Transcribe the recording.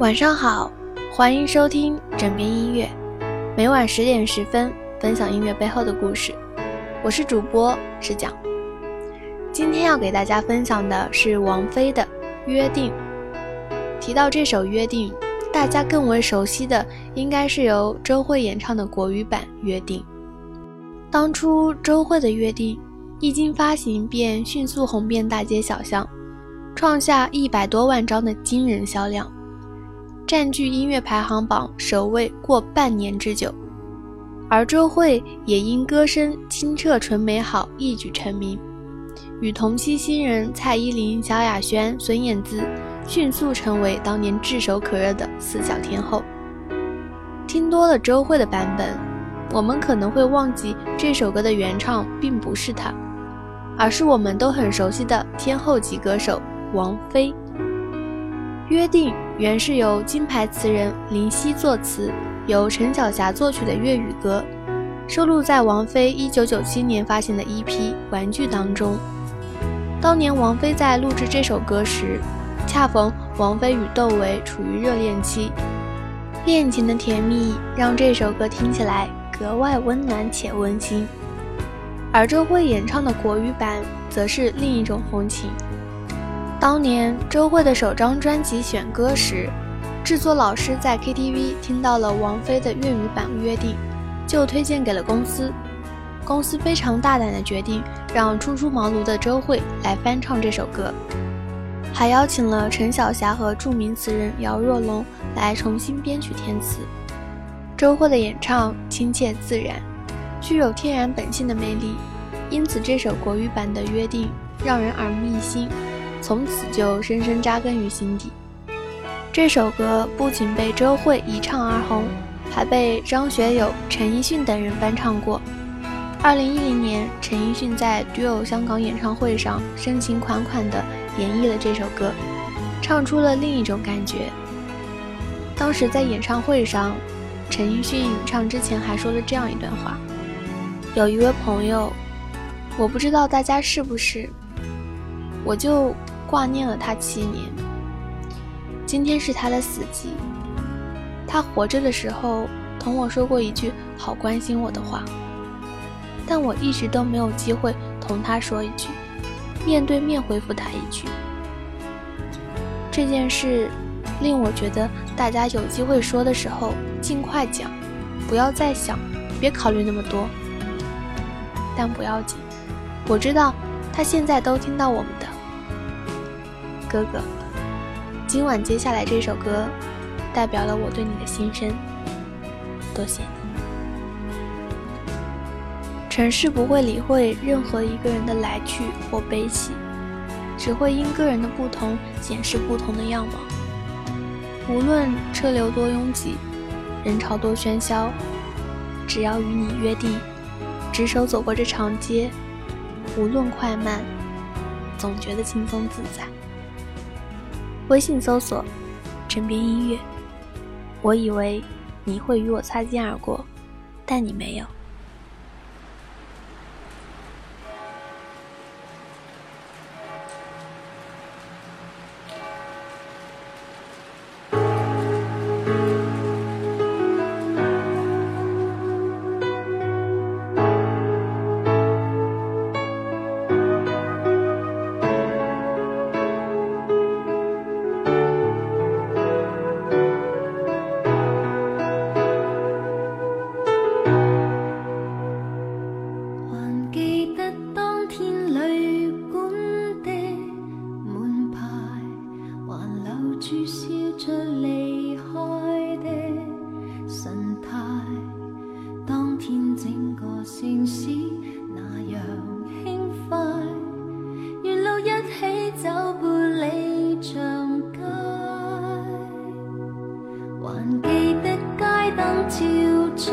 晚上好，欢迎收听枕边音乐，每晚十点十分分享音乐背后的故事。我是主播石讲，今天要给大家分享的是王菲的《约定》。提到这首《约定》，大家更为熟悉的应该是由周蕙演唱的国语版《约定》。当初周蕙的《约定》一经发行，便迅速红遍大街小巷，创下一百多万张的惊人销量。占据音乐排行榜首位过半年之久，而周蕙也因歌声清澈纯美好一举成名，与同期新人蔡依林、萧亚轩、孙燕姿迅速成为当年炙手可热的四小天后。听多了周蕙的版本，我们可能会忘记这首歌的原唱并不是她，而是我们都很熟悉的天后级歌手王菲。约定原是由金牌词人林夕作词，由陈小霞作曲的粤语歌，收录在王菲1997年发行的 EP《玩具》当中。当年王菲在录制这首歌时，恰逢王菲与窦唯处于热恋期，恋情的甜蜜让这首歌听起来格外温暖且温馨。而周蕙演唱的国语版则是另一种风情。当年周蕙的首张专辑选歌时，制作老师在 KTV 听到了王菲的粤语版《约定》，就推荐给了公司。公司非常大胆的决定，让初出茅庐的周蕙来翻唱这首歌，还邀请了陈小霞和著名词人姚若龙来重新编曲填词。周蕙的演唱亲切自然，具有天然本性的魅力，因此这首国语版的《约定》让人耳目一新。从此就深深扎根于心底。这首歌不仅被周蕙一唱而红，还被张学友、陈奕迅等人翻唱过。二零一零年，陈奕迅在 Duo 香港演唱会上深情款款地演绎了这首歌，唱出了另一种感觉。当时在演唱会上，陈奕迅唱之前还说了这样一段话：“有一位朋友，我不知道大家是不是，我就。”挂念了他七年，今天是他的死期。他活着的时候同我说过一句好关心我的话，但我一直都没有机会同他说一句，面对面回复他一句。这件事令我觉得大家有机会说的时候尽快讲，不要再想，别考虑那么多。但不要紧，我知道他现在都听到我们。哥哥，今晚接下来这首歌，代表了我对你的心声。多谢你。城市不会理会任何一个人的来去或悲喜，只会因个人的不同显示不同的样貌。无论车流多拥挤，人潮多喧嚣，只要与你约定，执手走过这长街，无论快慢，总觉得轻松自在。微信搜索“枕边音乐”，我以为你会与我擦肩而过，但你没有。还记得街灯照出